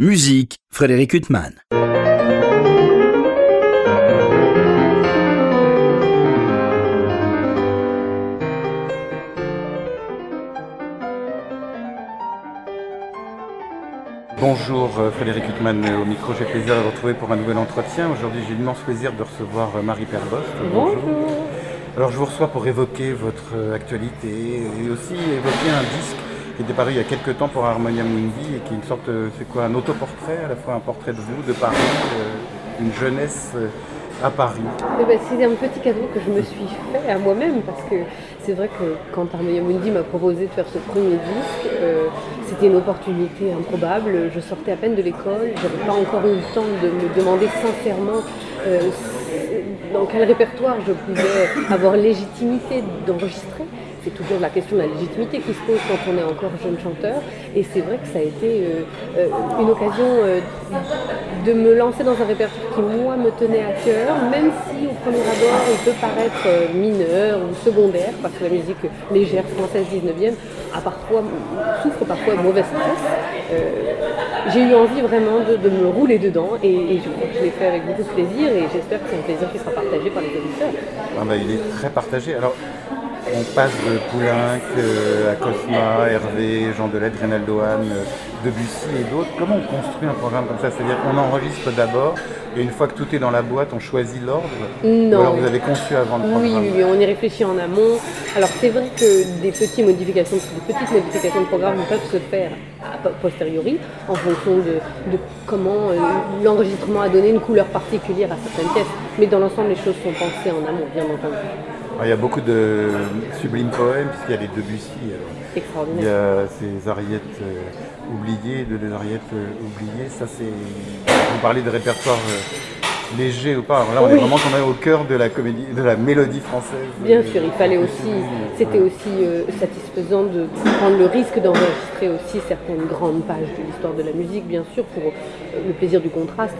Musique, Frédéric Huttman. Bonjour euh, Frédéric Huttman au micro, j'ai plaisir de vous retrouver pour un nouvel entretien. Aujourd'hui j'ai l'immense plaisir de recevoir euh, Marie Perbost. Bonjour. Alors je vous reçois pour évoquer votre euh, actualité et aussi évoquer un disque qui était paru il y a quelques temps pour Harmonia Mundi et qui est une sorte, c'est quoi, un autoportrait, à la fois un portrait de vous, de Paris, une jeunesse à Paris. Eh ben, c'est un petit cadeau que je me suis fait à moi-même parce que c'est vrai que quand Harmonia Mundi m'a proposé de faire ce premier disque, euh, c'était une opportunité improbable. Je sortais à peine de l'école, j'avais pas encore eu le temps de me demander sincèrement euh, dans quel répertoire je pouvais avoir légitimité d'enregistrer c'est toujours la question de la légitimité qui se pose quand on est encore jeune chanteur. Et c'est vrai que ça a été euh, euh, une occasion euh, de me lancer dans un répertoire qui, moi, me tenait à cœur, même si au premier abord, il peut paraître mineur ou secondaire, parce que la musique légère française 19e a parfois, souffre parfois de mauvaise presse. j'ai eu envie vraiment de, me rouler dedans et, je crois que je l'ai fait avec beaucoup de plaisir et j'espère que c'est un plaisir qui sera partagé par les auditeurs. Ah bah, il est très partagé. Alors, on passe de Poulenc à Cosma, Hervé, Jean Delettre, Reynaldo Hahn, Debussy et d'autres. Comment on construit un programme comme ça? C'est-à-dire qu'on enregistre d'abord et une fois que tout est dans la boîte, on choisit l'ordre? Non. alors vous avez conçu avant le programme? Oui, oui, on y réfléchit en amont. Alors c'est vrai que des petites modifications, des petites modifications de programme peuvent se faire a posteriori en fonction de, comment euh, l'enregistrement a donné une couleur particulière à certaines pièces. Mais dans l'ensemble, les choses sont pensées en amont, bien entendu. Ah, il y a beaucoup de sublimes poèmes, puisqu'il y a les Debussy. Extraordinaire. Il y a ces ariettes euh, oubliées, de des ariettes euh, oubliées. Ça, c'est. Vous parlez de répertoire léger ou pas. là, on est vraiment au cœur de la comédie, de la mélodie française. Bien sûr, il fallait aussi, c'était aussi euh, satisfaisant de prendre le risque d'enregistrer aussi certaines grandes pages de l'histoire de la musique, bien sûr, pour euh, le plaisir du contraste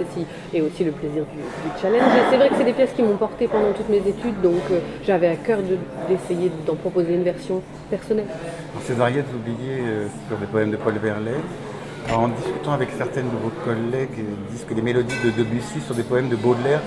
et aussi le plaisir du, challenge. Et c'est vrai que c'est des pièces qui m'ont porté pendant toutes mes études, donc euh, j'avais à cœur d'essayer d'en proposer une version personnelle. Ces ariettes oubliées sur des poèmes de Paul Verlaine, en discutant avec certaines de vos collègues, ils disent que les mélodies de Debussy sur des poèmes de Baudelaire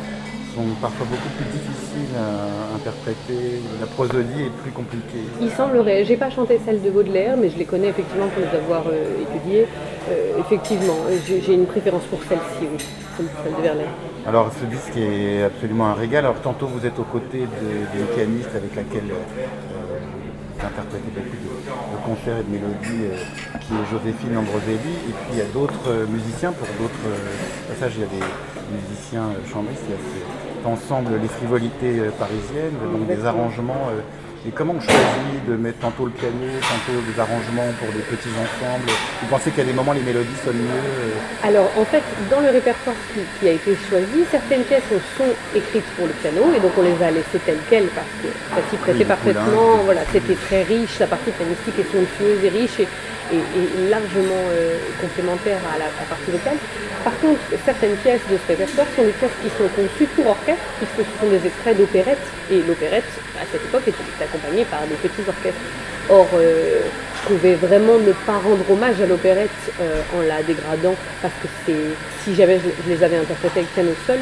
sont parfois beaucoup plus difficiles à interpréter, la prosodie est plus compliquée. Il semblerait, j'ai pas chanté celle de Baudelaire, mais je les connais effectivement pour les avoir euh, étudiées. Euh, effectivement, j'ai une préférence pour celle-ci, oui, celle de Verlaine. Alors ce disque est absolument un régal. Alors tantôt vous êtes aux côtés d'une pianiste avec laquelle euh, interprété beaucoup de, concerts et de mélodies, euh, qui est Joséphine Ambroselli. Et puis il y a d'autres euh, musiciens, pour d'autres euh, passages, il y a des musiciens chambristes, il y a cet ensemble, les frivolités parisiennes, donc des arrangements et comment on choisit de mettre tantôt le piano, tantôt des arrangements pour des petits ensembles? Vous pensez qu'il y a des moments les mélodies sonnent mieux euh? Alors en fait, dans le répertoire qui, a été choisi, certaines pièces sont écrites pour le piano et donc on les a laissées telles quelles parce que ça s'y prêtait parfaitement. Voilà, c'était très riche, la partie pianistique est somptueuse et riche et, largement euh, complémentaire à la partie vocale. Par contre, certaines pièces de ce répertoire sont des pièces qui sont conçues pour orchestre, puisque ce sont des extraits d'opérette, et l'opérette, à cette époque, était accompagnée par des petits orchestres. Or, euh, je pouvais vraiment ne pas rendre hommage à l'opérette euh, en la dégradant, parce que si jamais je, les avais interprétées avec piano seul,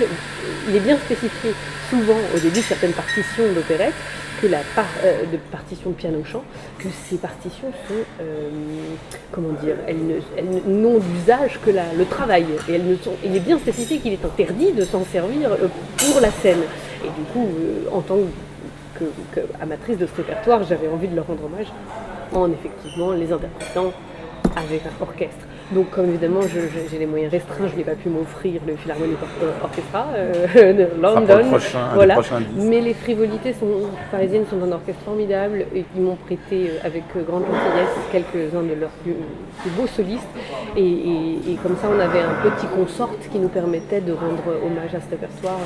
il est bien spécifié souvent au début certaines partitions d'opérette que la euh, de partition de piano-chant, que ces partitions sont, euh, comment dire, elles n'ont d'usage que le travail. Et elles ne sont, il est bien spécifié qu'il est interdit de s'en servir pour la scène. Et du coup, en tant qu'amatrice de ce répertoire, j'avais envie de leur rendre hommage en effectivement les interprétant avec un orchestre. Donc comme évidemment j'ai les moyens restreints, je n'ai pas pu m'offrir le Philharmonic Orchestra euh, de London. voilà. Mais les frivolités sont, parisiennes sont un orchestre formidable et ils m'ont prêté euh, avec euh, grande gentillesse quelques-uns de leurs plus, beaux solistes. Et, comme ça on avait un petit consort qui nous permettait de rendre hommage à ce répertoire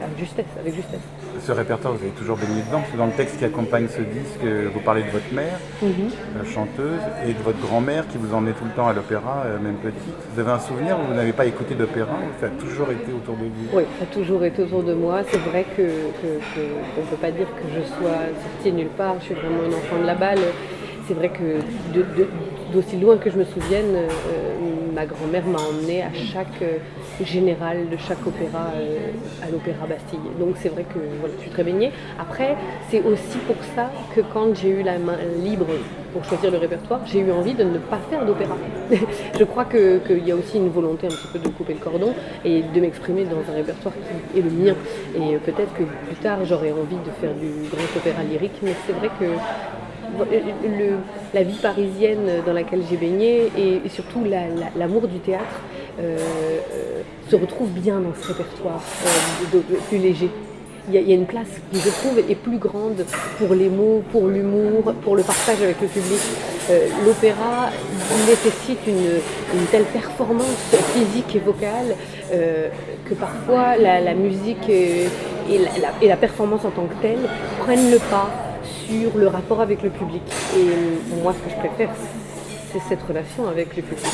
avec justesse. Avec justesse. Ce répertoire, vous avez toujours baigné dedans, dans le texte qui accompagne ce disque, vous parlez de votre mère, la chanteuse, et de votre grand-mère qui vous emmenait tout le temps à l'opéra. Euh, même petite. Vous avez un souvenir où vous n'avez pas écouté d'opéra Ça a toujours été autour de vous? Oui, ça a toujours été autour de moi. C'est vrai qu'on ne peut pas dire que je sois sortie nulle part. Je suis vraiment une enfant de la balle. C'est vrai que d'aussi loin que je me souvienne, euh, ma grand-mère m'a emmené à chaque euh, général de chaque opéra euh, à l'Opéra Bastille. Donc c'est vrai que voilà, je suis très baignée. Après, c'est aussi pour ça que quand j'ai eu la main libre pour choisir le répertoire, j'ai eu envie de ne pas faire d'opéra. je crois qu'il y a aussi une volonté un petit peu de couper le cordon et de m'exprimer dans un répertoire qui est le mien. Et peut-être que plus tard, j'aurais envie de faire du grand opéra lyrique, mais c'est vrai que le, la vie parisienne dans laquelle j'ai baigné et, surtout l'amour du théâtre euh, euh, se retrouve bien dans ce répertoire euh, plus léger. Il y, a, une place qui, je trouve, est plus grande pour les mots, pour l'humour, pour le partage avec le public. L'opéra nécessite une, telle performance physique et vocale que parfois la, musique et et la performance en tant que telle prennent le pas sur le rapport avec le public. Et moi, ce que je préfère, c'est cette relation avec le public.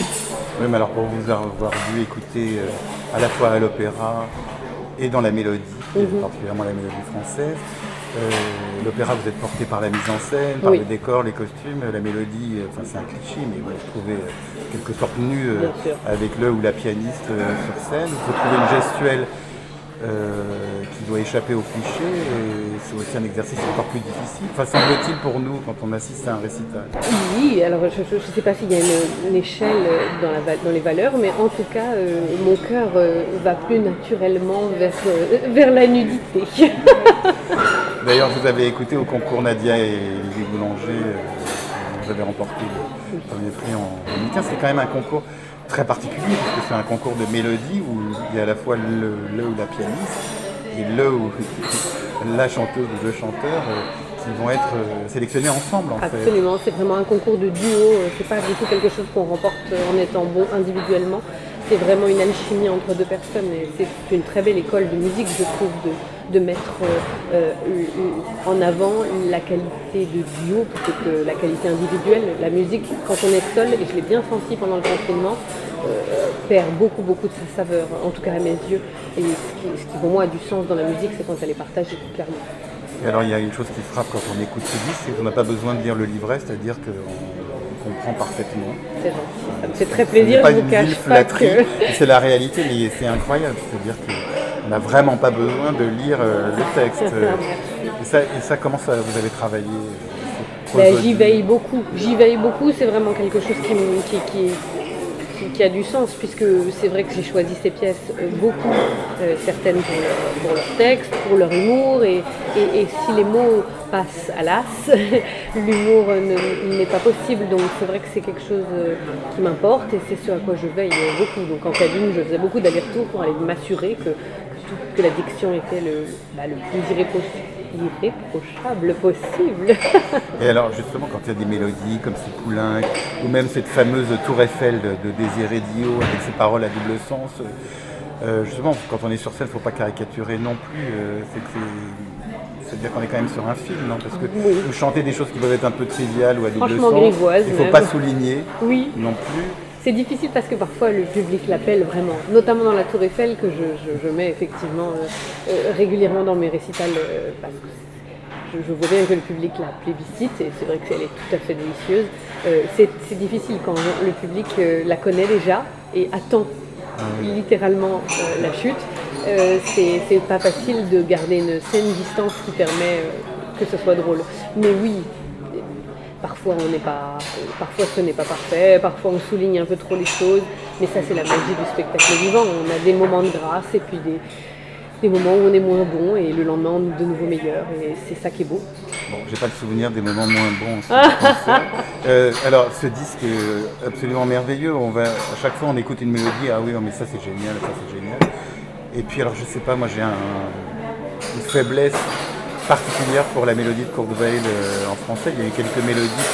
Oui, mais alors pour vous avoir vu écouter euh, à la fois à l'opéra et dans la mélodie, mhm. particulièrement la mélodie française, euh, l'opéra, vous êtes porté par la mise en scène, par le décor, les costumes, la mélodie, euh, enfin c'est un cliché, mais vous vous trouvez quelque sorte nu avec le ou la pianiste sur scène. Vous trouvez une gestuelle euh, qui doit échapper au cliché. Et c'est aussi un exercice encore plus difficile. Enfin, semble-t-il pour nous quand on assiste à un récital. Oui, alors je ne sais pas s'il y a une, échelle dans, la, dans, les valeurs, mais en tout cas, euh, mon cœur euh, va plus naturellement vers, vers la nudité. D'ailleurs, vous avez écouté au concours Nadia et Olivier Boulanger, vous avez remporté le premier prix en 2015. C'est quand même un concours très particulier, parce que c'est un concours de mélodie où il y a à la fois le, ou la pianiste et le ou la chanteuse ou le chanteur euh, qui vont être euh, sélectionnés ensemble. En Absolument, c'est vraiment un concours de duo, euh, c'est pas du tout quelque chose qu'on remporte en étant bon individuellement c'est vraiment une alchimie entre deux personnes et c'est une très belle école de musique, je trouve, de, mettre euh, euh, en avant la qualité de duo plutôt que la qualité individuelle. La musique, quand on est seul, et je l'ai bien senti pendant le confinement, euh, perd beaucoup, beaucoup de sa saveur, en tout cas à mes yeux. Et ce qui, pour moi a du sens dans la musique, c'est quand elle est partagée, clairement. Et alors il y a une chose qui frappe quand on écoute ce disque, c'est qu'on n'a pas besoin de lire le livret, c'est-à-dire qu'on comprend parfaitement. C'est gentil, ça me fait très plaisir, je vous cache pas que... C'est la réalité, mais c'est incroyable, c'est-à-dire qu'on n'a vraiment pas besoin de lire euh, le texte. et, ça, et ça, comment ça, vous avez travaillé euh, ben, J'y veille beaucoup, j'y veille beaucoup, c'est vraiment quelque chose qui, qui, qui qui, a du sens, puisque c'est vrai que j'ai choisi ces pièces euh, beaucoup, euh, certaines pour leur, texte, pour leur humour, et, si les mots passent à l'as, l'humour n'est pas possible, donc c'est vrai que c'est quelque chose qui m'importe, et c'est ce à quoi je veille beaucoup. Donc en cabine, je faisais beaucoup d'allers-retours pour aller m'assurer que, que, la diction était le, bah, le plus irréprochable irréprochable possible. Et alors justement quand il y a des mélodies comme ces poulains ou même cette fameuse tour Eiffel de, de Désiré Dio avec ses paroles à double sens, euh, justement quand on est sur scène, il ne faut pas caricaturer non plus. Euh, c'est à dire qu'on est quand même sur un film, non? Parce que vous chantez des choses qui peuvent être un peu triviales ou à double sens, il ne faut pas souligner oui. non plus. C'est difficile parce que parfois le public l'appelle vraiment, notamment dans la Tour Eiffel que je, mets effectivement euh, euh, régulièrement dans mes récitals euh, parce que je, vois bien que le public la plébiscite et c'est vrai qu'elle est tout à fait délicieuse. c'est difficile quand le public la connaît déjà et attend ah littéralement la chute. c'est pas facile de garder une saine distance qui permet que ce soit drôle. Mais oui, Parfois, on n'est pas, parfois ce n'est pas parfait, parfois on souligne un peu trop les choses, mais ça c'est la magie du spectacle vivant. On a des moments de grâce et puis des, des moments où on est moins bon et le lendemain on est de nouveau meilleur et c'est ça qui est beau. Bon, j'ai pas le souvenir des moments moins bons. euh, alors ce disque est absolument merveilleux. On va à chaque fois on écoute une mélodie, ah oui mais ça c'est génial, ça c'est génial. Et puis alors je sais pas, moi j'ai un, une faiblesse particulière pour la mélodie de Kurt euh, en français. Il y a eu quelques mélodies,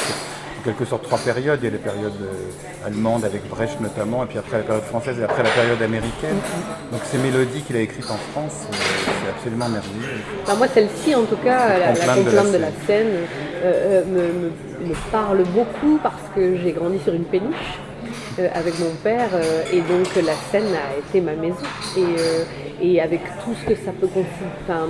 en quelque sorte trois périodes. Il y a la période euh, allemande avec Brecht notamment, et puis après la période française et après la période américaine. Donc ces mélodies qu'il a écrites en France, euh, c'est absolument merveilleux. Bah, moi, celle-ci, en tout cas, la, la complainte de la scène, me, parle beaucoup parce que j'ai grandi sur une péniche. avec mon père et donc la scène a été ma maison et, et avec tout ce que ça peut enfin,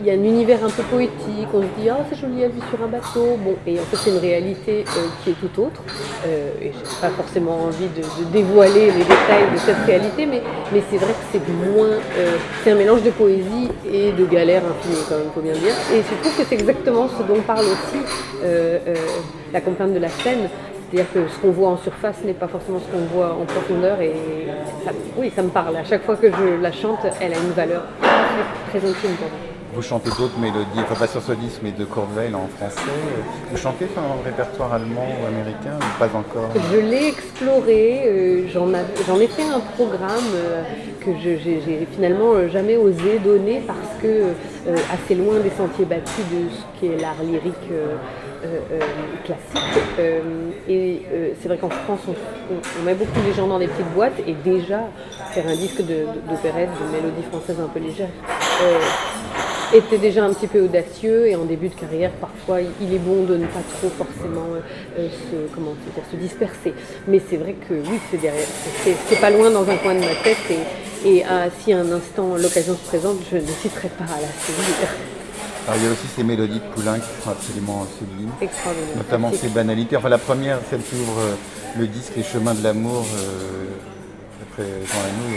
il y a un univers un peu poétique, on se dit ah c'est joli, elle vit sur un bateau. Bon, et en fait c'est une réalité euh, qui est tout autre. Euh, et je n'ai pas forcément envie de, dévoiler les détails de cette réalité, mais, mais c'est vrai que c'est moins. Euh, c'est un mélange de poésie et de galère infinie, quand même, faut bien dire. Et je trouve que c'est exactement ce dont parle aussi la complainte de la scène. C'est-à-dire que ce qu'on voit en surface n'est pas forcément ce qu'on voit en profondeur. Et oui, ça me parle. À chaque fois que je la chante, elle a une valeur très, très intime pour moi. Vous chantez d'autres mélodies, enfin pas sur ce disque, mais de Corneille en français. Vous chantez un répertoire allemand ou américain ou pas encore Je l'ai exploré, euh, j'en ai fait un programme euh, que j'ai finalement euh, jamais osé donner parce que assez loin des sentiers battus de ce qu'est l'art lyrique classique. et c'est vrai qu'en France, on, met beaucoup les gens dans des petites boîtes et déjà faire un disque d'opérette, de, de, mélodie française un peu légère était déjà un petit peu audacieux et en début de carrière, parfois, il est bon de ne pas trop forcément euh, euh, se, comment dire, se disperser. Mais c'est vrai que oui, c'est pas loin dans un coin de ma tête et, ah, si un instant l'occasion se présente, je ne citerai pas à la série. Alors, il y a aussi ces mélodies de Poulain qui sont absolument sublimes. Extraordinaire. Notamment ces banalités. Enfin, la première, celle qui ouvre euh, le disque Les chemins de l'amour, après Jean Lanou,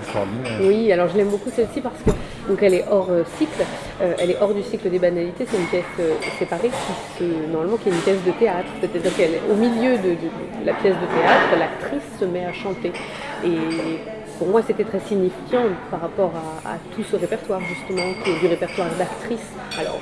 extraordinaire. Oui, alors je l'aime beaucoup celle-ci parce que donc elle est hors euh, cycle, euh, elle est hors du cycle des banalités, c'est une pièce euh, séparée qui normalement qui est une pièce de théâtre, c'est-à-dire qu'elle au milieu de, la pièce de théâtre, l'actrice se met à chanter. Et pour moi c'était très signifiant par rapport à, tout ce répertoire justement, du répertoire d'actrice. Alors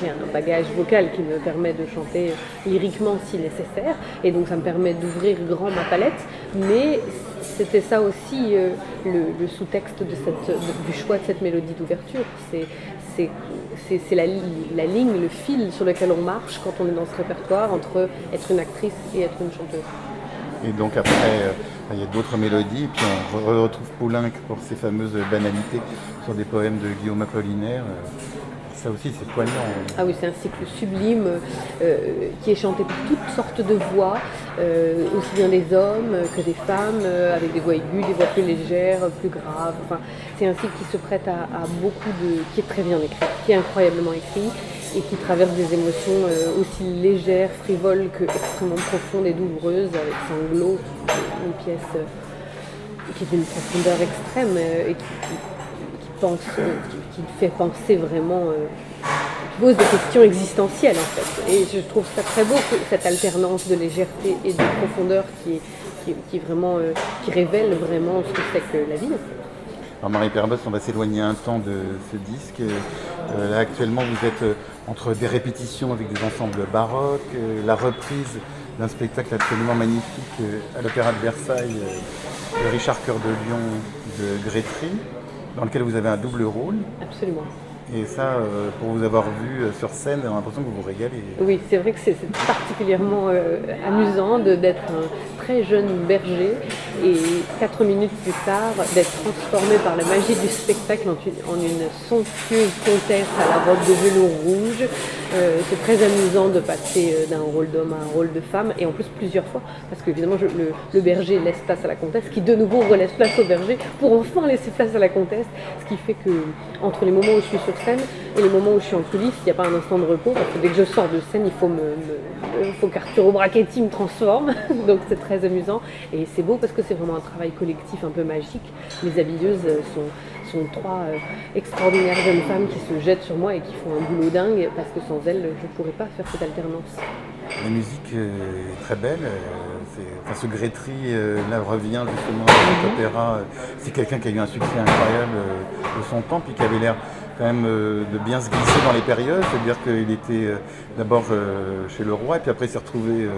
j'ai un bagage vocal qui me permet de chanter lyriquement si nécessaire, et donc ça me permet d'ouvrir grand ma palette, mais c'était ça aussi euh, le, sous-texte du choix de cette mélodie d'ouverture. C'est la, la, ligne, le fil sur lequel on marche quand on est dans ce répertoire entre être une actrice et être une chanteuse. Et donc après, euh, il y a d'autres mélodies, et puis on retrouve Poulenc pour ses fameuses banalités sur des poèmes de Guillaume Apollinaire. Euh, ça aussi, c'est poignant. Ah oui, c'est un cycle sublime euh, qui est chanté par toutes sortes de voix, euh, aussi bien des hommes que des femmes, avec des voix aiguës, des voix plus légères, plus graves. C'est un cycle qui se prête à, beaucoup de. qui est très bien écrit, qui est incroyablement écrit et qui traverse des émotions aussi légères, frivoles que extrêmement profondes et douloureuses, avec sanglots, une pièce qui est d'une profondeur extrême et qui pense, qui, fait penser vraiment, euh, qui pose des questions existentielles en fait. Et je trouve ça très beau, cette alternance de légèreté et de profondeur qui, euh, révèle vraiment ce que c'est que la vie. Alors Marie Perbos, on va s'éloigner un temps de ce disque. Euh, là, actuellement, vous êtes entre des répétitions avec des ensembles baroques, la reprise d'un spectacle absolument magnifique à l'Opéra de Versailles de Richard Cœur de Lion de Grétry dans lequel vous avez un double rôle. Absolument. Et ça, euh, pour vous avoir vu euh, sur scène, j'ai l'impression que vous vous régalez. Oui, c'est vrai que c'est particulièrement euh, amusant d'être un très jeune berger et quatre minutes plus tard d'être transformé par la magie du spectacle en une, somptueuse comtesse à la robe de velours rouge. c'est très amusant de passer d'un rôle d'homme à un rôle de femme et en plus plusieurs fois parce qu'évidemment le, le, berger laisse place à la comtesse qui de nouveau relaisse place au berger pour enfin laisser place à la comtesse, ce qui fait que entre les moments où je suis sur scène et les moments où je suis en coulisses, il n'y a pas un instant de repos parce que dès que je sors de scène, il faut, me, me faut qu'Arturo Brachetti me transforme. Donc c'est très amusant et c'est beau parce que c'est vraiment un travail collectif un peu magique. Les habilleuses sont, sont trois euh, extraordinaires jeunes femmes qui se jettent sur moi et qui font un boulot dingue parce que sans elles, je ne pourrais pas faire cette alternance. La musique est très belle. Euh, enfin, ce Grétry là revient justement à cet mhm. opéra. C'est quelqu'un qui a eu un succès incroyable de son temps, puis qui avait l'air quand même euh, de bien se glisser dans les périodes, c'est-à-dire qu'il était euh, d'abord euh, chez le roi et puis après il s'est retrouvé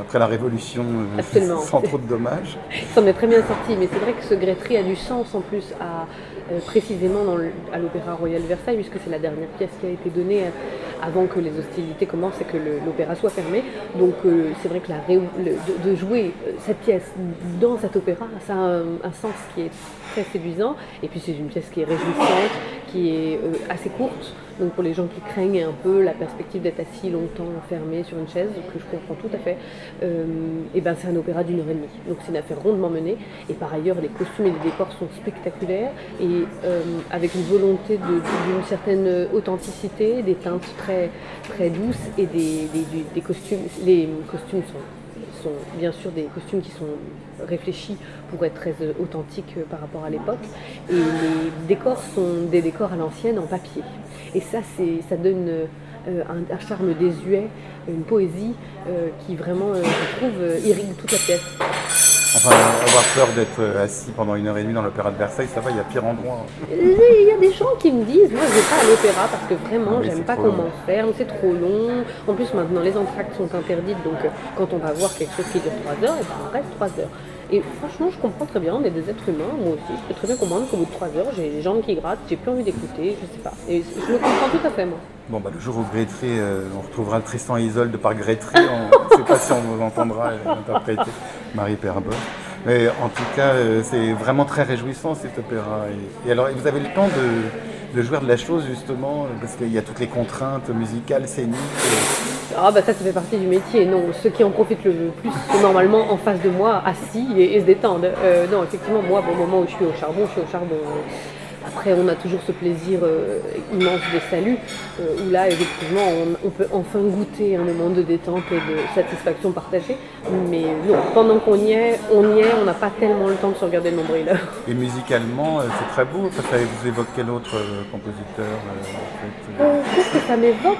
après la Révolution sans trop de dommages. Ça m'est très bien sorti, mais c'est vrai que ce Grétry a du sens en plus à, précisément à l'Opéra Royal Versailles, puisque c'est la dernière pièce qui a été donnée avant que les hostilités commencent et que l'opéra soit fermé. Donc c'est vrai que la, de, jouer cette pièce dans cet opéra, ça a un sens qui est très séduisant. Et puis c'est une pièce qui est réjouissante, qui est assez courte. Donc pour les gens qui craignent un peu la perspective d'être assis longtemps enfermé sur une chaise, que je comprends tout à fait, et ben c'est un opéra d'une heure et demie. Donc c'est une affaire rondement menée. Et par ailleurs, les costumes et les décors sont spectaculaires et avec une volonté d'une certaine authenticité, des teintes très, très douces et des, des costumes. Les costumes sont bien sûr des costumes qui sont réfléchis pour être très euh, authentiques euh, par rapport à l'époque. Et les décors sont des décors à l'ancienne en papier. Et ça, ça donne euh, un, charme désuet, une poésie qui vraiment, je trouve, irrigue toute la pièce. Enfin, avoir peur d'être assis pendant une heure et demie dans l'opéra de Versailles, ça va, il y a pire endroit. Il y a des gens qui me disent, moi je vais pas à l'opéra parce que vraiment j'aime pas qu'on m'enferme, c'est trop long. En plus maintenant les entractes sont interdites, donc euh, quand on va voir quelque chose qui dure 3 heures, et eh ben, on reste 3 heures. Et franchement, je comprends très bien, on est des êtres humains, moi aussi, je peux très bien comprendre qu'au bout de 3 heures, j'ai les jambes qui grattent, j'ai plus envie d'écouter, je sais pas. Et je le comprends tout à fait, moi. Bon, bah, le jour où Grétry, euh, on retrouvera Tristan et Isolde par Grétry, on ne sait pas si on vous entendra interpréter Marie Perbeuf. Mais en tout cas, euh, c'est vraiment très réjouissant cet opéra. Et, alors, vous avez le temps de, jouer de la chose justement, parce qu'il y a toutes les contraintes musicales, scéniques. Ah bah ça, ça fait partie du métier. Non, ceux qui en profitent le plus sont normalement en face de moi, assis et, se détendent. Euh, non, effectivement, moi, au moment où je suis au charbon, je suis au charbon. Après, on a toujours ce plaisir euh, immense de salut, euh, où là, effectivement, on, peut enfin goûter un moment de détente et de satisfaction partagée. Mais non, pendant qu'on y est, on y est, on n'a pas tellement le temps de se regarder le nombril. Et musicalement, euh, c'est très beau. ça vous évoque quel autre compositeur Qu'est-ce que ça m'évoque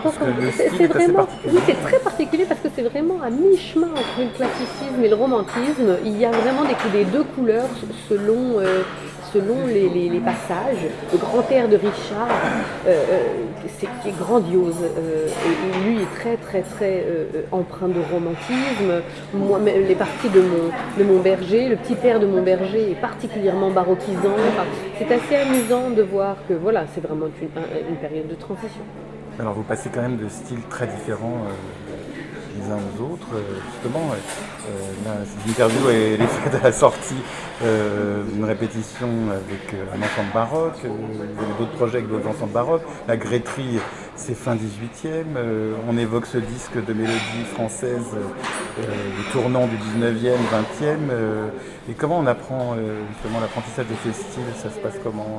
C'est vraiment, oui, c'est très particulier parce que c'est vraiment à mi-chemin entre le classicisme et le romantisme. Il y a vraiment des, des deux couleurs selon selon les, passages. Le grand air de Richard, euh, euh, c'est qui est grandiose. Euh, lui est très très très empreint de romantisme. Les parties de mon, de mon berger, le petit air de mon berger est particulièrement baroquisant. c'est assez amusant de voir que voilà, c'est vraiment une, période de transition. Alors vous passez quand même de styles très différents les uns aux autres. Justement, euh, cette interview est faite à la sortie euh, une répétition avec euh, un ensemble baroque, euh, d'autres projets avec d'autres ensembles baroques. La Grétrie, c'est fin 18e. on évoque ce disque de mélodie française du tournant du 19e, 20e. et comment on apprend justement l'apprentissage de ces styles Ça se passe comment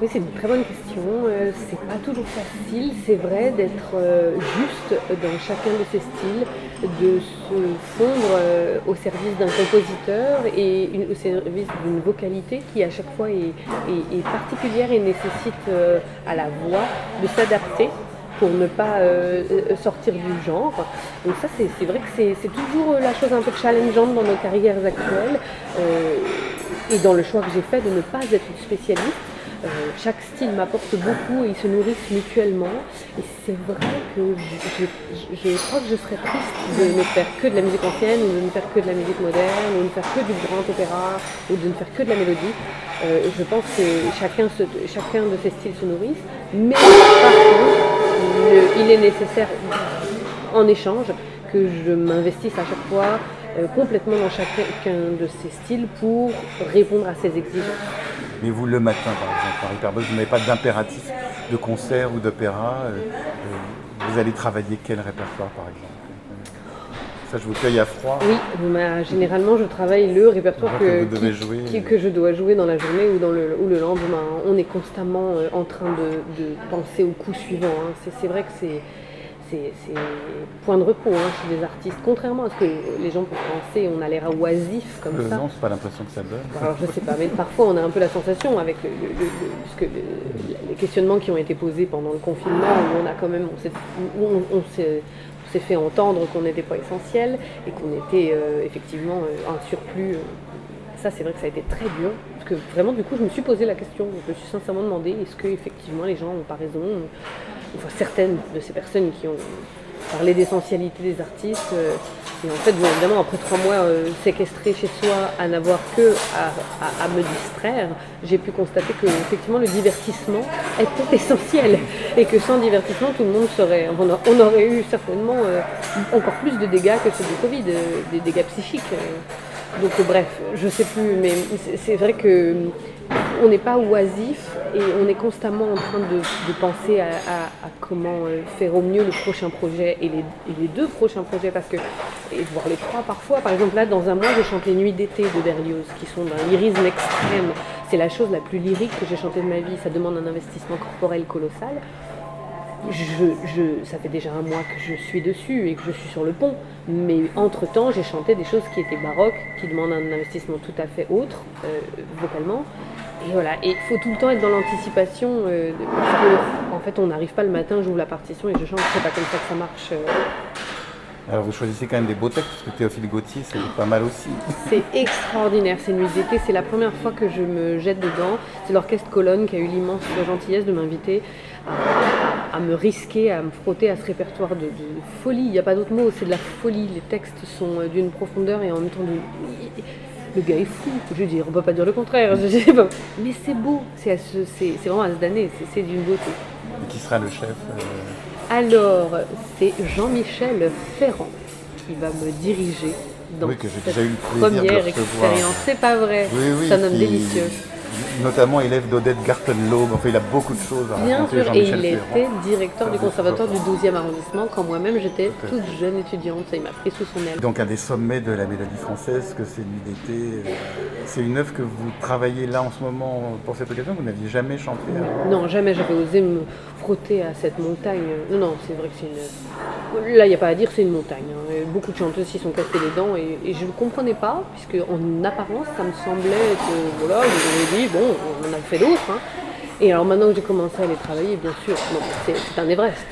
Oui, c'est une très bonne question. c'est pas toujours facile, c'est vrai, d'être juste dans chacun de ces styles, de se fondre au service d'un compositeur et au service d'une vocalité qui à chaque fois est, particulière et nécessite euh, à la voix de s'adapter pour ne pas euh, euh, sortir du genre. Donc ça, c'est vrai que c'est toujours la chose un peu challengeante dans nos carrières actuelles et dans le choix que j'ai fait de ne pas être spécialiste euh, chaque style m'apporte beaucoup et ils se nourrissent mutuellement. Et c'est vrai que je, crois que je serais triste de ne faire que de la musique ancienne ou de ne faire que de la musique moderne ou de ne faire que du grand opéra ou de ne faire que de la mélodie. Euh, je pense que chacun, de ces styles se nourrissent. Mais par contre, il est nécessaire en échange que je m'investisse à chaque fois euh, complètement dans chacun de ces styles pour répondre à ces exigences. Mais vous, le matin, par exemple, par Hyperbole, vous n'avez pas d'impératif de concert ou d'opéra. Euh, euh, vous allez travailler quel répertoire, par exemple? Ça, je vous cueille à froid. Oui, généralement, je travaille le répertoire que, que, je dois jouer dans la journée ou, dans le, ou le lendemain. On est constamment euh, en train de, penser au coup suivant. Hein. C'est vrai que c'est c'est point de repos hein, chez les artistes. Contrairement à ce que les gens peuvent penser, on a l'air oisif comme euh, ça. Non, c'est pas l'impression que ça donne. Alors je sais pas, mais parfois on a un peu la sensation avec que les questionnements qui ont été posés pendant le confinement, où on a quand même, on s'est fait entendre qu'on n'était pas essentiel et qu'on était euh, effectivement euh, un surplus. ça, c'est vrai que ça a été très dur. Que vraiment, du coup, je me suis posé la question. Je me suis sincèrement demandé est-ce que effectivement les gens n'ont pas raison enfin, certaines de ces personnes qui ont parlé d'essentialité des artistes. Euh, et en fait, évidemment, après trois mois euh, séquestrés chez soi, à n'avoir que à, me distraire, j'ai pu constater que effectivement le divertissement était essentiel et que sans divertissement, tout le monde serait. On, aurait eu certainement euh, encore plus de dégâts que ceux du Covid, des dégâts psychiques. Donc bref, je sais plus, mais c'est vrai que on n'est pas oisif et on est constamment en train de, penser à, comment euh, faire au mieux le prochain projet et les, deux prochains projets parce que et voir les trois parfois. Par exemple là, dans un mois, je chante les Nuits d'été de Berlioz qui sont d'un lyrisme extrême. C'est la chose la plus lyrique que j'ai chantée de ma vie. Ça demande un investissement corporel colossal. Je, ça fait déjà un mois que je suis dessus et que je suis sur le pont. Mais entre-temps, j'ai chanté des choses qui étaient baroques, qui demandent un investissement tout à fait autre, euh, vocalement. Et voilà, et il faut tout le temps être dans l'anticipation. Euh, en fait, on n'arrive pas le matin, j'ouvre la partition et je chante. C'est pas comme ça que ça marche. Euh. Alors vous choisissez quand même des beaux textes, parce que Théophile Gauthier, c'est pas mal aussi. C'est extraordinaire ces nuits d'été, c'est la première fois que je me jette dedans. C'est l'orchestre Colonne qui a eu l'immense gentillesse de m'inviter à, me risquer, à me frotter à ce répertoire de, folie. Il n'y a pas d'autre mot, c'est de la folie. Les textes sont euh, d'une profondeur et en même temps le gars est fou. Je veux dire, on peut pas dire le contraire. Mais c'est beau, c'est vraiment à ce d'année, c'est d'une beauté. Et qui sera le chef euh, alors, c'est Jean-Michel Ferrand qui va me diriger dans cette première expérience. C'est pas vrai. c'est un homme délicieux notamment élève d'Odette Gartenlaube. Enfin, il a beaucoup de choses à Bien sûr, et il était directeur du conservatoire du 12e arrondissement quand moi-même j'étais toute jeune étudiante. Il m'a pris sous son aile. Donc, un des sommets de la mélodie française, que c'est Nuit d'été. Euh, c'est une œuvre que vous travaillez là en ce moment pour cette occasion. Vous n'aviez jamais chanté Non, jamais j'avais osé me frotter à cette montagne. Non, non, c'est vrai que c'est une. Là, il n'y a pas à dire, c'est une montagne. Hein. Beaucoup de chanteuses s'y sont cassées les dents et, je ne comprenais pas, puisque en apparence, ça me semblait que, voilà, je dit, bon, on en a fait d'autres. Hein. Et alors maintenant que j'ai commencé à les travailler, bien sûr, c'est un Everest.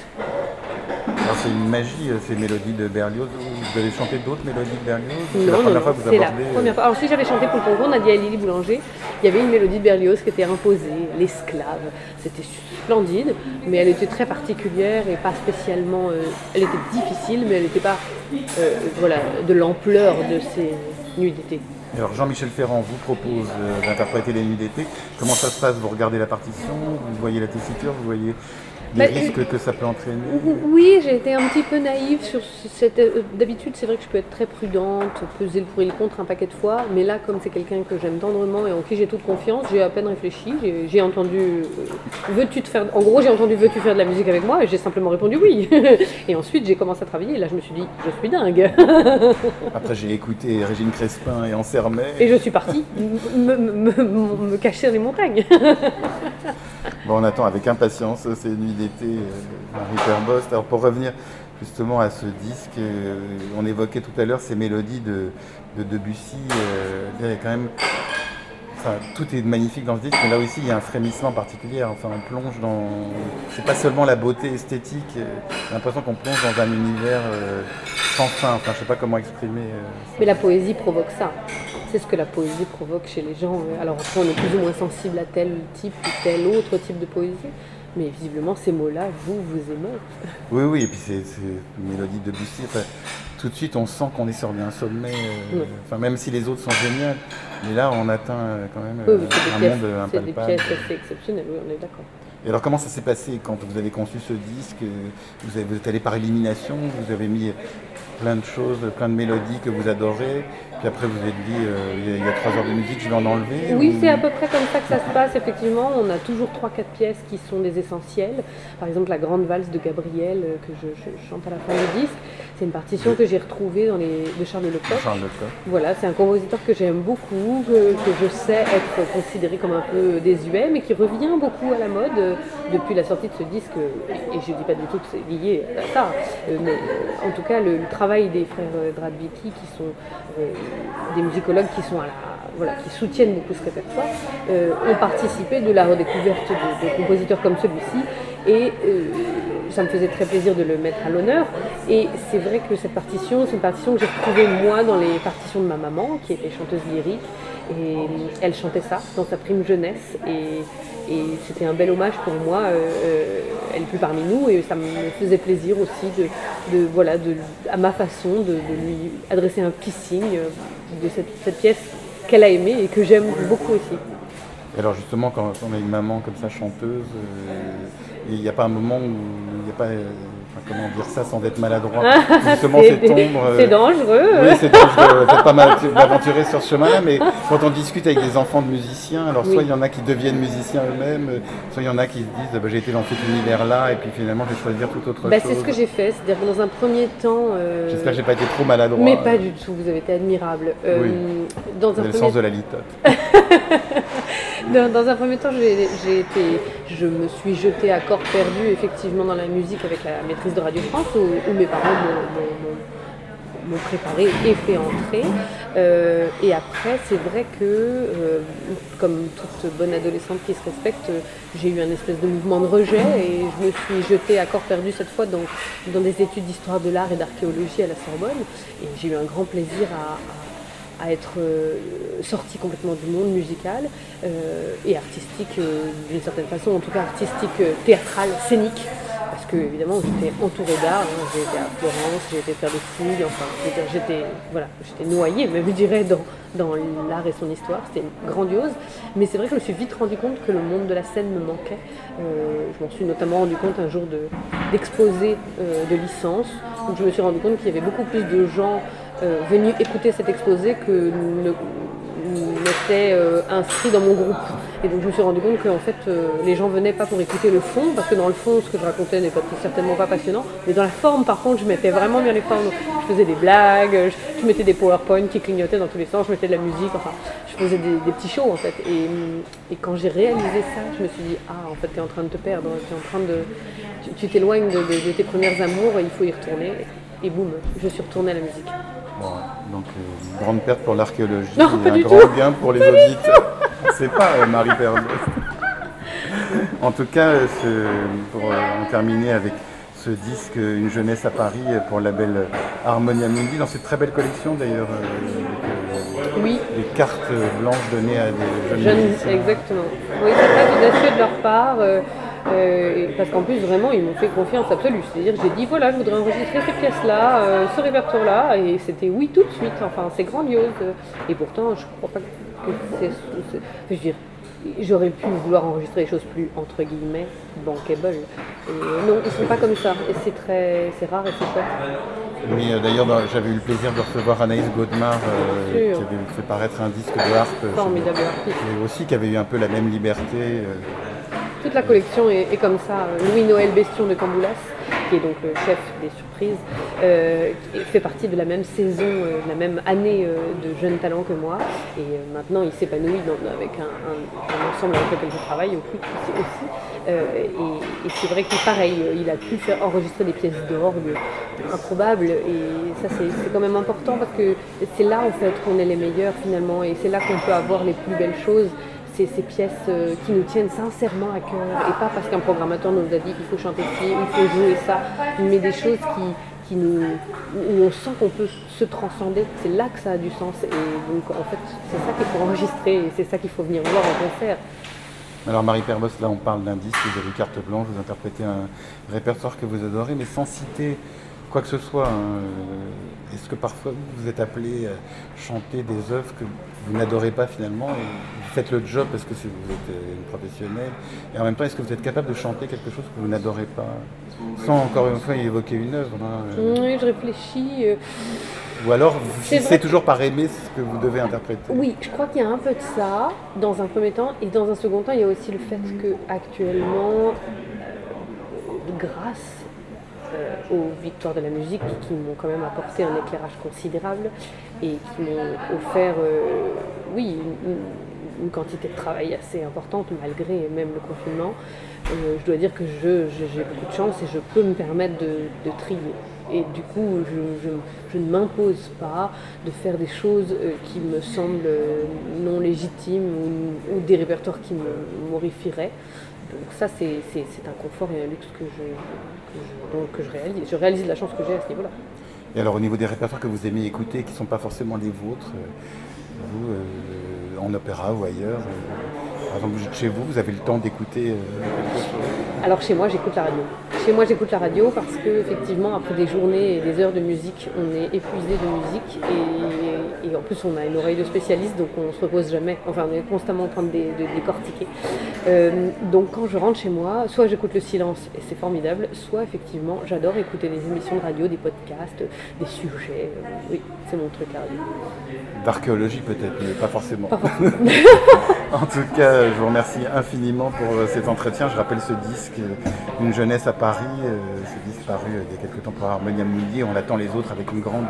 C'est une magie, euh, ces mélodies de Berlioz. Vous avez chanté d'autres mélodies de Berlioz C'est la première fois que vous abordez... la première fois. Alors si j'avais chanté pour le concours Nadia et Lily Boulanger, il y avait une mélodie de Berlioz qui était imposée, l'esclave. C'était splendide, mais elle était très particulière et pas spécialement... Euh, elle était difficile, mais elle n'était pas euh, voilà, de l'ampleur de ces nuits d'été. Alors Jean-Michel Ferrand vous propose d'interpréter les nuits d'été. Comment ça se passe? Vous regardez la partition, vous voyez la tessiture, vous voyez les bah, risques que ça peut entraîner Oui, j'ai été un petit peu naïve sur cette. Euh, d'habitude, c'est vrai que je peux être très prudente, peser le pour et le contre un paquet de fois, mais là, comme c'est quelqu'un que j'aime tendrement et en qui j'ai toute confiance, j'ai à peine réfléchi. J'ai entendu. Euh, veux-tu te faire. En gros, j'ai entendu Veux-tu faire de la musique avec moi Et j'ai simplement répondu oui. et ensuite, j'ai commencé à travailler et là, je me suis dit Je suis dingue. Après, j'ai écouté Régine Crespin et Ansermet. Et je suis partie me, me, cacher dans les montagnes. on attend avec impatience ces nuits d'été, euh, Marie Perbost. Alors pour revenir justement à ce disque, euh, on évoquait tout à l'heure ces mélodies de, de Debussy. Euh, il y a tout est magnifique dans ce disque, mais là aussi il y a un frémissement particulier. Enfin, on plonge dans. C'est pas seulement la beauté esthétique, j'ai l'impression qu'on plonge dans un univers sans fin. Enfin, je sais pas comment exprimer. mais la poésie provoque ça. C'est ce que la poésie provoque chez les gens. Alors, on est plus ou moins sensible à tel type ou tel autre type de poésie. Mais visiblement, ces mots-là, vous, vous aimez. Oui, oui, et puis c'est une mélodie de Debussy. tout de suite, on sent qu'on est sur un sommet. Euh, enfin, même si les autres sont géniales, mais là, on atteint euh, quand même euh, un monde impalpable. C'est des pièces assez exceptionnelles, oui, on est d'accord. Et alors, comment ça s'est passé quand vous avez conçu ce disque vous, avez, vous êtes allé par élimination, vous avez mis plein de choses, plein de mélodies que vous adorez. Puis après, vous êtes dit, euh, il y a trois heures de musique, je vais en enlever Oui, c'est à peu près comme ça que ça se passe, effectivement. On a toujours trois, quatre pièces qui sont des essentiels. Par exemple, la grande valse de Gabriel, euh, que je, chante à la fin du disque. C'est une partition que j'ai retrouvée dans les, de Charles Lecoq. Charles Lecoq. Voilà, c'est un compositeur que j'aime beaucoup, que, je sais être considéré comme un peu désuet, mais qui revient beaucoup à la mode euh, depuis la sortie de ce disque. Et je ne dis pas du tout que c'est lié à ça, mais en tout cas, le, travail des frères Dradvicki, qui sont des musicologues qui sont à la, voilà, qui soutiennent beaucoup ce répertoire, euh, ont participé de la redécouverte de, compositeurs comme celui-ci. Et euh, ça me faisait très plaisir de le mettre à l'honneur. Et c'est vrai que cette partition, c'est une partition que j'ai retrouvée moi dans les partitions de ma maman, qui était chanteuse lyrique. Et elle chantait ça dans sa prime jeunesse. Et, c'était un bel hommage pour moi. Euh, elle n'est plus parmi nous et ça me faisait plaisir aussi de, voilà, à ma façon de, lui adresser un petit signe de cette, pièce qu'elle a aimée et que j'aime beaucoup aussi. alors justement, quand on a une maman comme ça chanteuse, euh, il n'y a pas un moment où il n'y a pas comment dire ça sans être maladroit Justement, cette ombre. euh, C'est dangereux. Oui, c'est dangereux. Faites pas m'aventurer sur ce chemin-là, mais quand on discute avec des enfants de musiciens, alors soit Oui. il y en a qui deviennent musiciens eux-mêmes, euh, soit il y en a qui se disent bah, j'ai été dans cet univers-là et puis finalement je vais choisir tout autre Bah, chose. c'est ce que j'ai fait, c'est-à-dire que dans un premier temps. euh, J'espère que j'ai pas été trop maladroit. Mais pas du tout, vous avez été admirable. Euh, Oui. Dans un avez le premier sens de la litote. Dans, un premier temps, j'ai été, je me suis jetée à corps perdu effectivement dans la musique avec la maîtrise de Radio France où, mes parents m'ont- préparé et fait entrer. Euh, et après, c'est vrai que, euh, comme toute bonne adolescente qui se respecte, j'ai eu un espèce de mouvement de rejet et je me suis jetée à corps perdu cette fois dans, dans des études d'histoire de l'art et d'archéologie à la Sorbonne. Et j'ai eu un grand plaisir à à être euh, sortie complètement du monde musical euh, et artistique euh, d'une certaine façon, en tout cas artistique, théâtrale, scénique. Parce que évidemment j'étais entourée d'art, hein. été à Florence, j'ai été faire des fouilles, enfin j'étais voilà, j'étais noyée, même je dirais, dans, dans l'art et son histoire, c'était grandiose. Mais c'est vrai que je me suis vite rendu compte que le monde de la scène me manquait. Euh, je m'en suis notamment rendu compte un jour de- d'exposé euh, de licence, où je me suis rendu compte qu'il y avait beaucoup plus de gens euh, venus écouter cet exposé que ne n'étaient euh, inscrits dans mon groupe. Et donc je me suis rendu compte que en fait, euh, les gens venaient pas pour écouter le fond, parce que dans le fond, ce que je racontais n'est certainement pas passionnant, mais dans la forme, par contre, je mettais vraiment bien les formes. Je faisais des blagues, je, mettais des PowerPoint qui clignotaient dans tous les sens, je mettais de la musique, enfin, je faisais des, petits shows en fait. Et, hum, et quand j'ai réalisé ça, je me suis dit, ah, en fait, tu es en train de te perdre, tu es en train de. tu- t'éloignes de tes premières amours, il faut y retourner. Et boum, je suis retournée à la musique. Bon, donc euh, une grande perte pour l'archéologie et pas un du grand tout. gain pour les auditeurs. C'est pas euh, Marie Perdos. en tout cas, euh, ce- pour euh, en terminer avec ce disque euh, Une jeunesse à Paris euh, pour le label euh, Harmonia Mundi, dans cette très belle collection d'ailleurs, euh, euh, Oui, les cartes euh, blanches données à des jeunes Jeunes, exactement. Oui, c'est très audacieux de leur part, euh, euh, parce qu'en plus, vraiment, ils m'ont fait confiance absolue. C'est-à-dire, j'ai dit, voilà, je voudrais enregistrer ces pièces-là, euh, ce répertoire-là, et c'était oui tout de suite. Enfin, c'est grandiose. Et pourtant, je crois pas que c'est... Je veux dire, j'aurais pu vouloir enregistrer des choses plus, entre guillemets, bankable. Et non, ils sont pas comme ça. Et c'est très... C'est rare et c'est chouette. Oui, euh, d'ailleurs, j'avais eu le plaisir de recevoir Anaïs Godemar, euh, qui avait fait paraître un disque de harpe. Formidable artiste. Et aussi qui avait eu un peu la même liberté. euh, Toute la collection est, comme ça. Louis-Noël Bestion de Camboulas, qui est donc le chef des surprises, euh, fait partie de la même saison, euh, de la même année euh, de jeunes talents que moi. Et euh, maintenant, il s'épanouit avec un, ensemble avec lequel je travaille au plus aussi. Euh, et et c'est vrai qu'il pareil, euh, il a pu faire enregistrer des pièces d'orgue improbables. Et ça, c'est quand même important parce que c'est là, en fait, qu'on est les meilleurs finalement. Et c'est là qu'on peut avoir les plus belles choses c'est ces pièces euh, qui nous tiennent sincèrement à cœur et pas parce qu'un programmateur nous a dit qu'il faut chanter ci il faut jouer ça, mais des choses qui, qui nous, où on sent qu'on peut se transcender. C'est là que ça a du sens et donc en fait c'est ça qu'il faut enregistrer et c'est ça qu'il faut venir voir en concert. Alors Marie Perbos, là on parle d'un disque, vous avez carte blanche, vous interprétez un répertoire que vous adorez, mais sans citer quoi que ce soit. hein. Est-ce que parfois vous êtes appelé à chanter des œuvres que vous n'adorez pas finalement et vous faites le job parce que vous êtes euh, une professionnelle et en même temps est-ce que vous êtes capable de chanter quelque chose que vous n'adorez pas? Sans encore une fois évoquer une œuvre hein, euh, Oui, je réfléchis. euh, Ou alors C'est toujours par aimer ce que vous devez interpréter? Oui, je crois qu'il y a un peu de ça dans un premier temps, et dans un second temps, il y a aussi le fait que actuellement, euh, grâce euh, aux victoires de la musique qui m'ont quand même apporté un éclairage considérable et qui m'ont offert, euh, oui, une, quantité de travail assez importante malgré même le confinement. Euh, je dois dire que je- j'ai beaucoup de chance et je peux me permettre de, trier. Et du coup, je, je- ne m'impose pas de faire des choses euh, qui me semblent euh, non légitimes ou, des répertoires qui me m'horrifieraient. Donc ça, c'est c'est- c'est un confort et un luxe que je- donc, que je réalise. Je réalise la chance que j'ai à ce niveau-là. Et alors au niveau des répertoires que vous aimez écouter, qui ne sont pas forcément les vôtres, euh, vous, euh, en opéra ou ailleurs, euh, par exemple chez vous, vous avez le temps d'écouter euh, Alors chez moi, j'écoute la radio. Chez moi, j'écoute la radio parce que effectivement, après des journées et des heures de musique, on est épuisé de musique et, et en plus on a une oreille de spécialiste, donc on se repose jamais. Enfin, on est constamment en train de, dé- de décortiquer. Euh, donc quand je rentre chez moi, soit j'écoute le silence et c'est formidable, soit effectivement j'adore écouter des émissions de radio, des podcasts, des sujets. Euh, oui, c'est mon truc la radio. D'archéologie peut-être, mais pas forcément. Pas forcément. En tout cas, je vous remercie infiniment pour euh, cet entretien. Je rappelle ce disque, Une jeunesse à Paris, ce disque paru euh, il y a quelques temps par Harmonia Mundi. On attend les autres avec une grande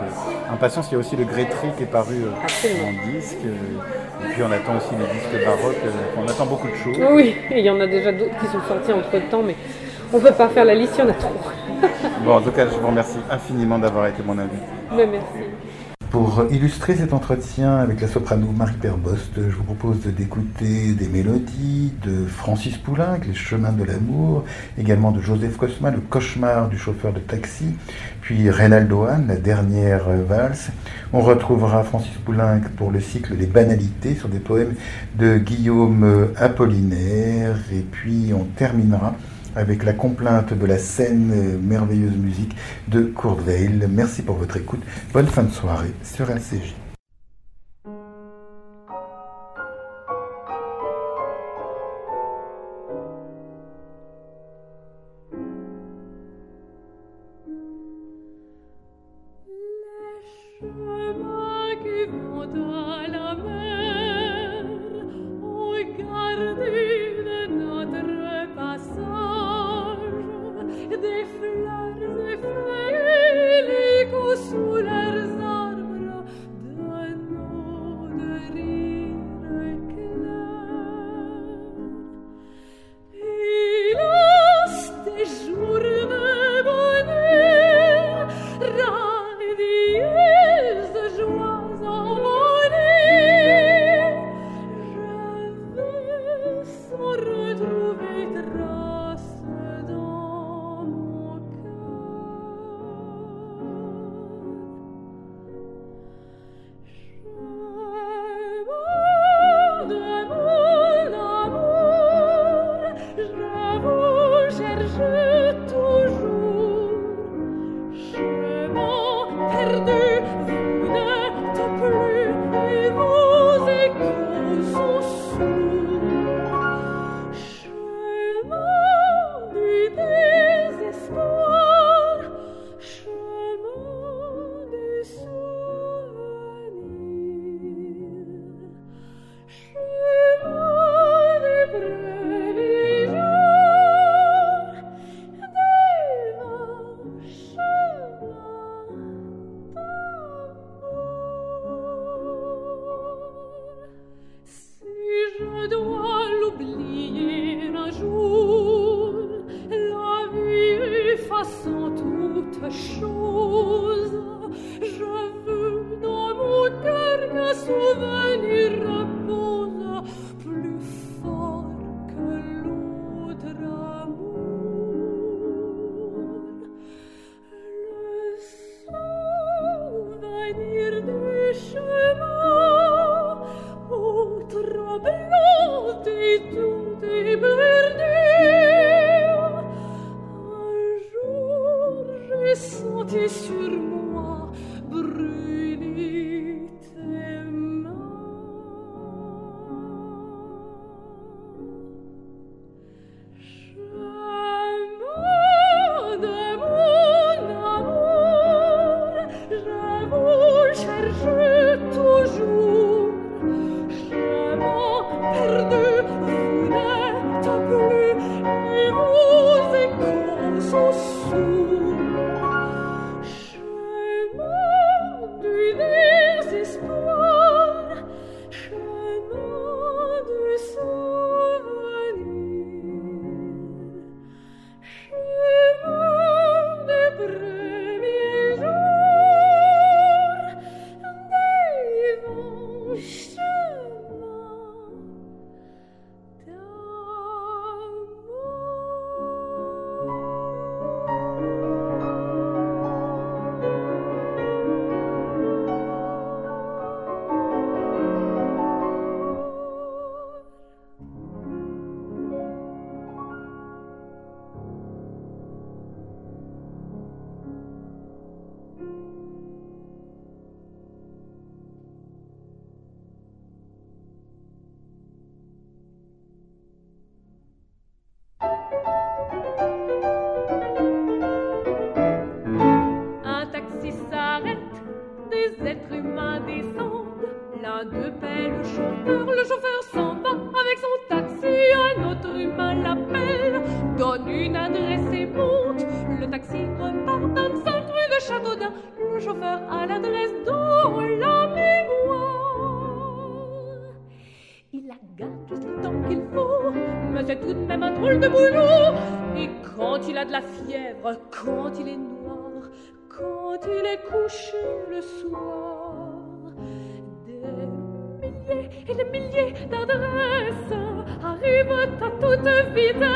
impatience. Il y a aussi le Grétry qui est paru euh, en disque. euh, Et puis on attend aussi les disques baroques. On attend beaucoup de choses. Oui, et il y en a déjà d'autres qui sont sortis entre temps, mais on peut pas faire la liste, il y en a trop. Bon, en tout cas, je vous remercie infiniment d'avoir été mon invité. Mais merci. Pour illustrer cet entretien avec la soprano Marie Perbost, je vous propose d'écouter des mélodies de Francis Poulenc, Les chemins de l'amour, également de Joseph Cosma, Le cauchemar du chauffeur de taxi, puis Reynaldo Hahn, La dernière valse. On retrouvera Francis Poulenc pour le cycle Les banalités sur des poèmes de Guillaume Apollinaire, et puis on terminera avec la complainte de la scène euh, merveilleuse musique de Kurt Weill. Merci pour votre écoute. Bonne fin de soirée sur LCJ. Toute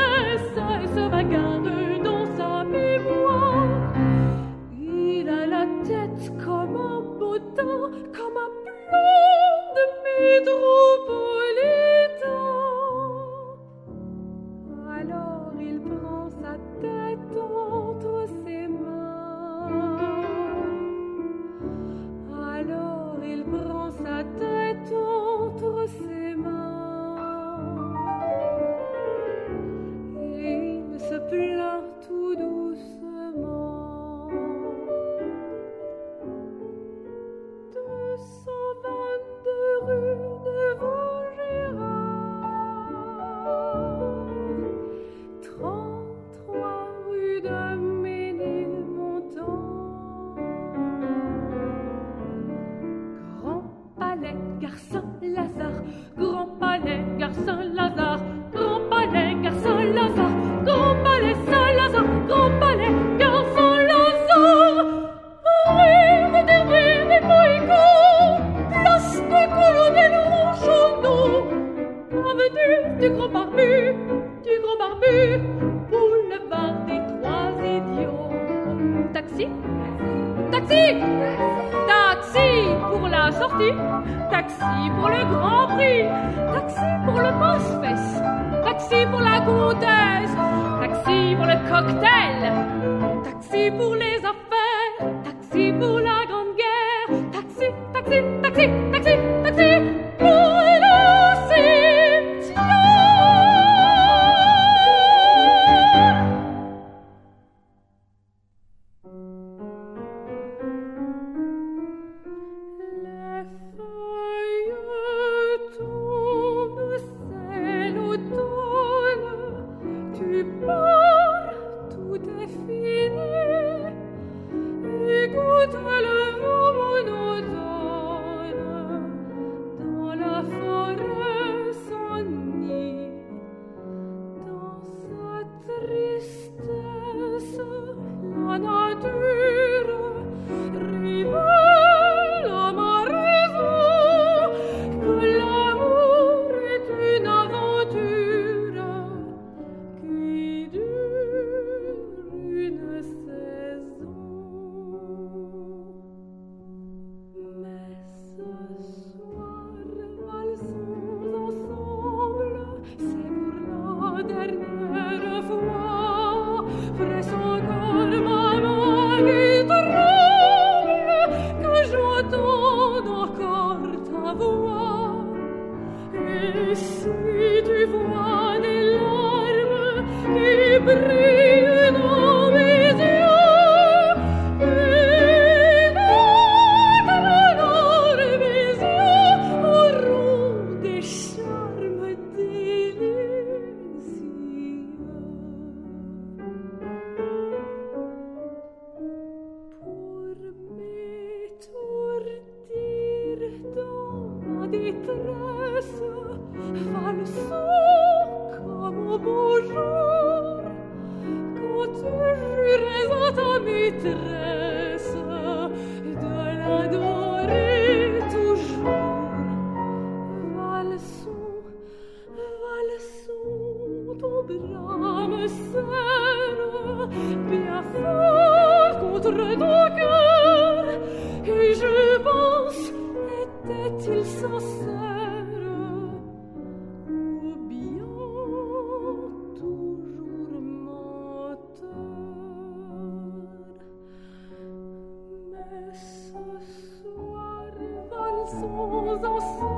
valsons ensemble,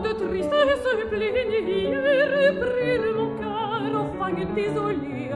de tristesse pleine hier, et brille mon cœur au désolé,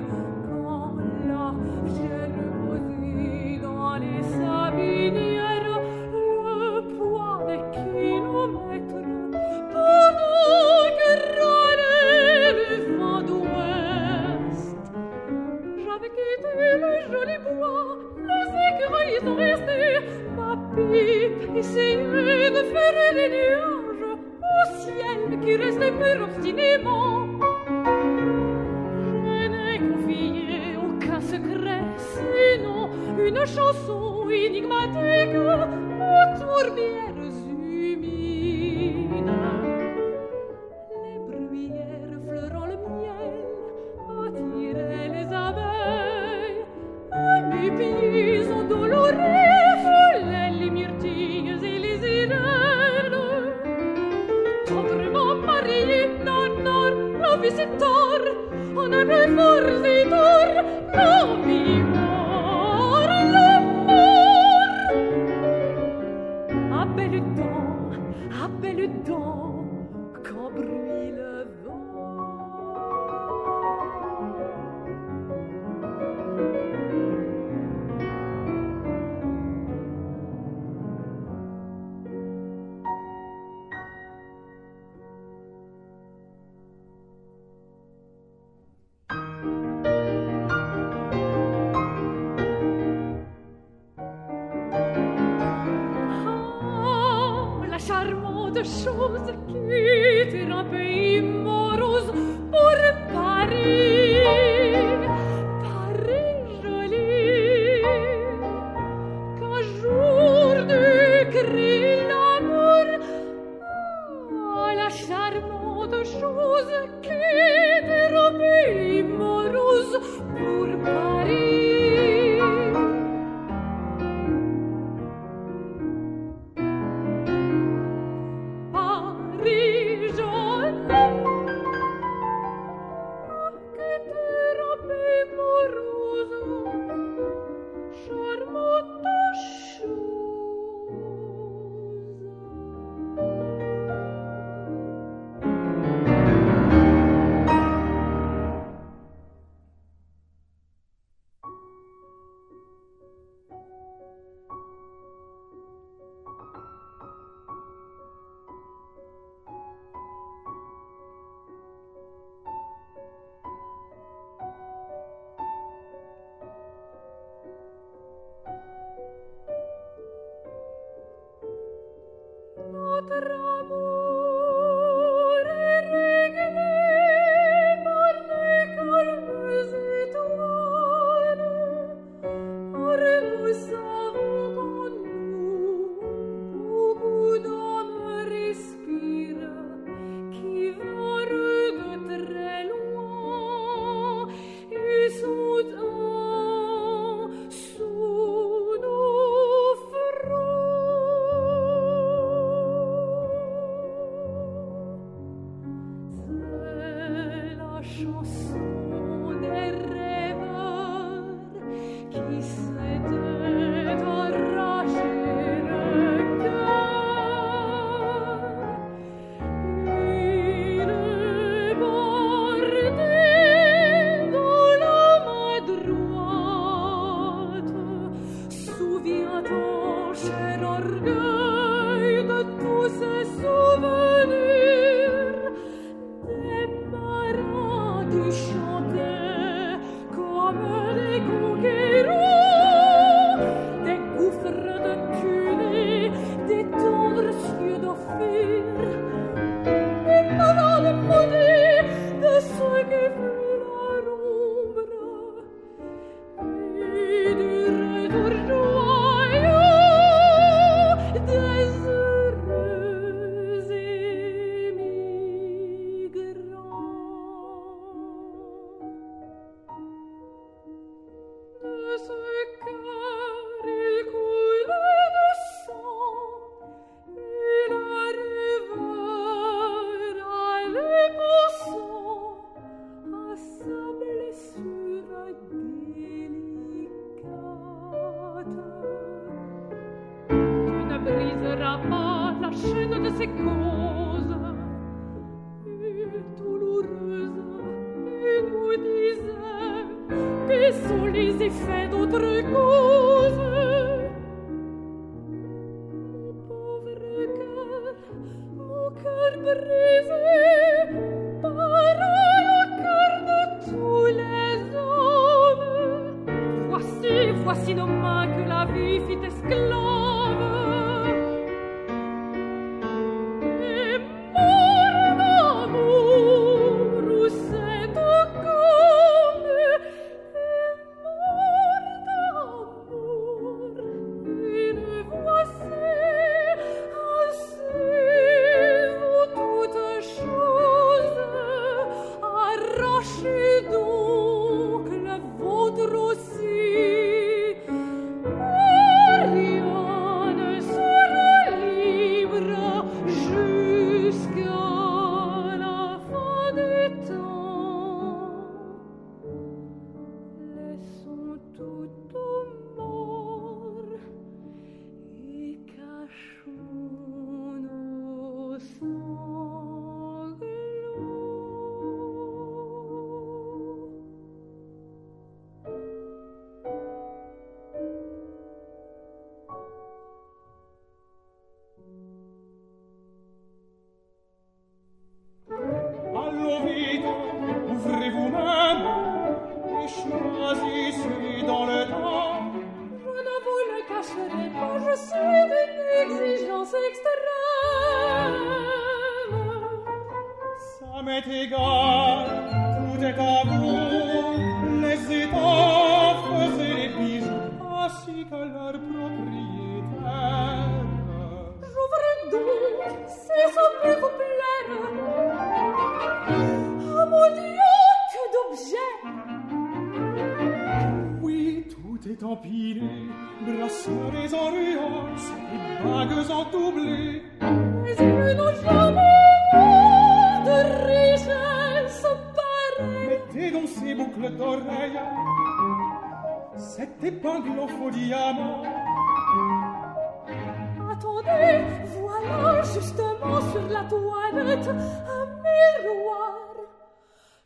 miroir,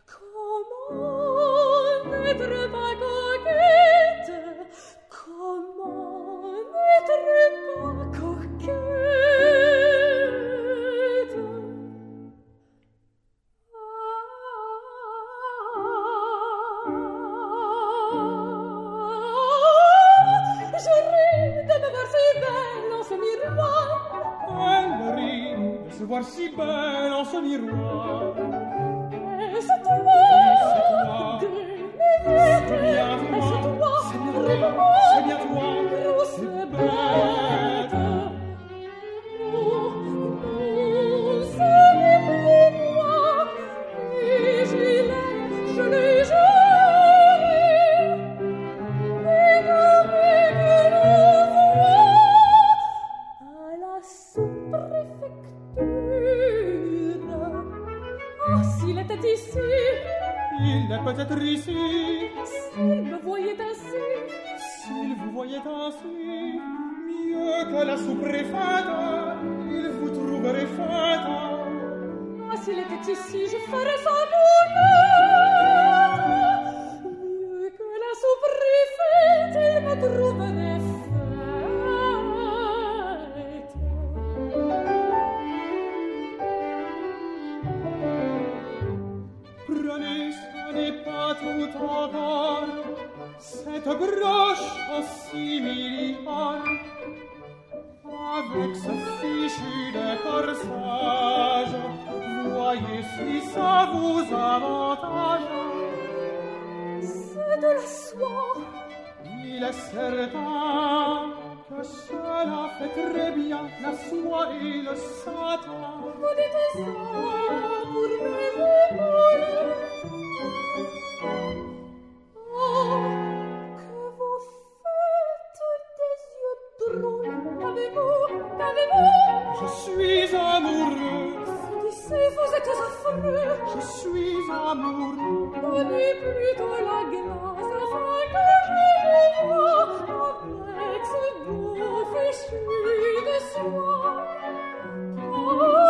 comment ne la serta che cela fait très bien la soie et le satin vous dites ça pour me voir êtes affreux. Je suis amoureux. Donnez plutôt la glace afin que je vous voie avec ce beau fichu de soie. Oh,